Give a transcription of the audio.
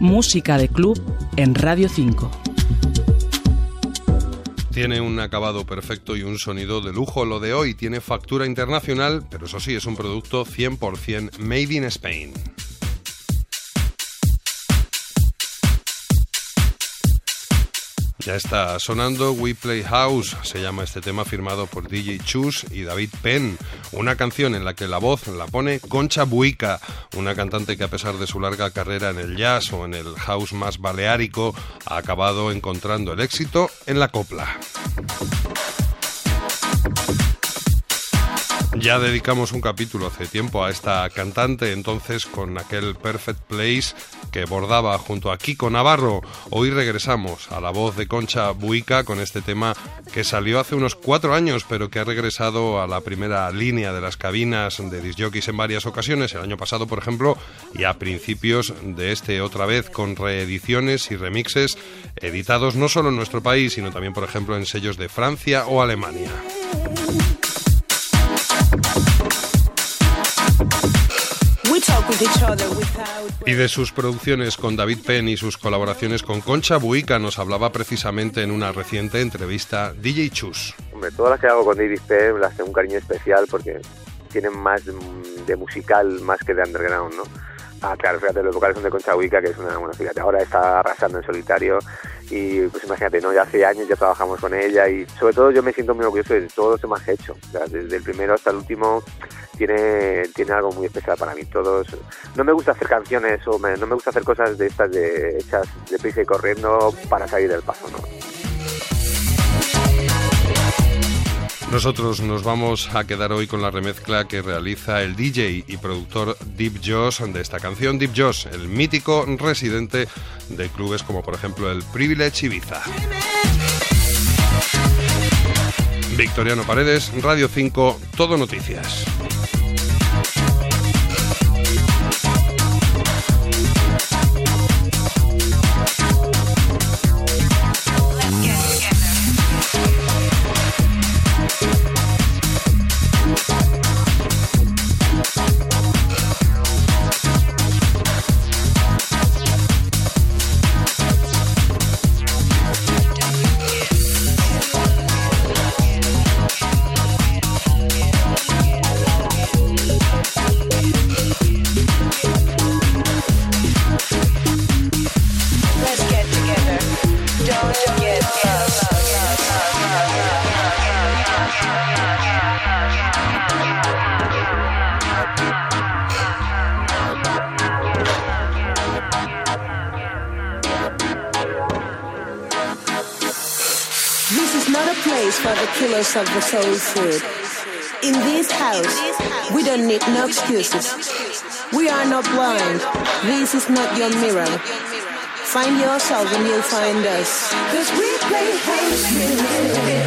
Música de club en Radio 5. Tiene un acabado perfecto y un sonido de lujo. Lo de hoy tiene factura internacional, pero eso sí, es un producto 100% made in Spain. Ya está sonando We Play House, se llama este tema firmado por DJ Chus y David Penn, una canción en la que la voz la pone Concha Buica, una cantante que a pesar de su larga carrera en el jazz o en el house más baleárico, ha acabado encontrando el éxito en la copla. Ya dedicamos un capítulo hace tiempo a esta cantante, entonces con aquel Perfect Place que bordaba junto a Kiko Navarro. Hoy regresamos a la voz de Concha Buica con este tema que salió hace unos cuatro años, pero que ha regresado a la primera línea de las cabinas de disjockeys en varias ocasiones, el año pasado, por ejemplo, y a principios de este otra vez con reediciones y remixes editados no solo en nuestro país, sino también, por ejemplo, en sellos de Francia o Alemania. Y de sus producciones con David Penn y sus colaboraciones con Concha Buica nos hablaba precisamente en una reciente entrevista DJ Chus. Hombre, todas las que hago con David Penn las tengo un cariño especial porque tienen más de musical más que de underground, ¿no? Ah, claro, fíjate, los vocales son de Concha Buica, que es una, bueno, fíjate, ahora está arrasando en solitario y pues imagínate, ¿no? Ya hace años ya trabajamos con ella y sobre todo yo me siento muy orgulloso de todo lo que hemos hecho, desde el primero hasta el último tiene, tiene algo muy especial para mí. Todos, no me gusta hacer canciones o no me gusta hacer cosas de estas de hechas de prisa y corriendo para salir del paso, ¿no? Nosotros nos vamos a quedar hoy con la remezcla que realiza el DJ y productor Deep Joss de esta canción. Deep Joss, el mítico residente de clubes como por ejemplo el Privilege Ibiza. Victoriano Paredes, Radio 5, Todo Noticias. For the killers of the soul food. In this house, we don't need no excuses. We are not blind. This is not your mirror. Find yourself and you'll find us. Cause we play house music.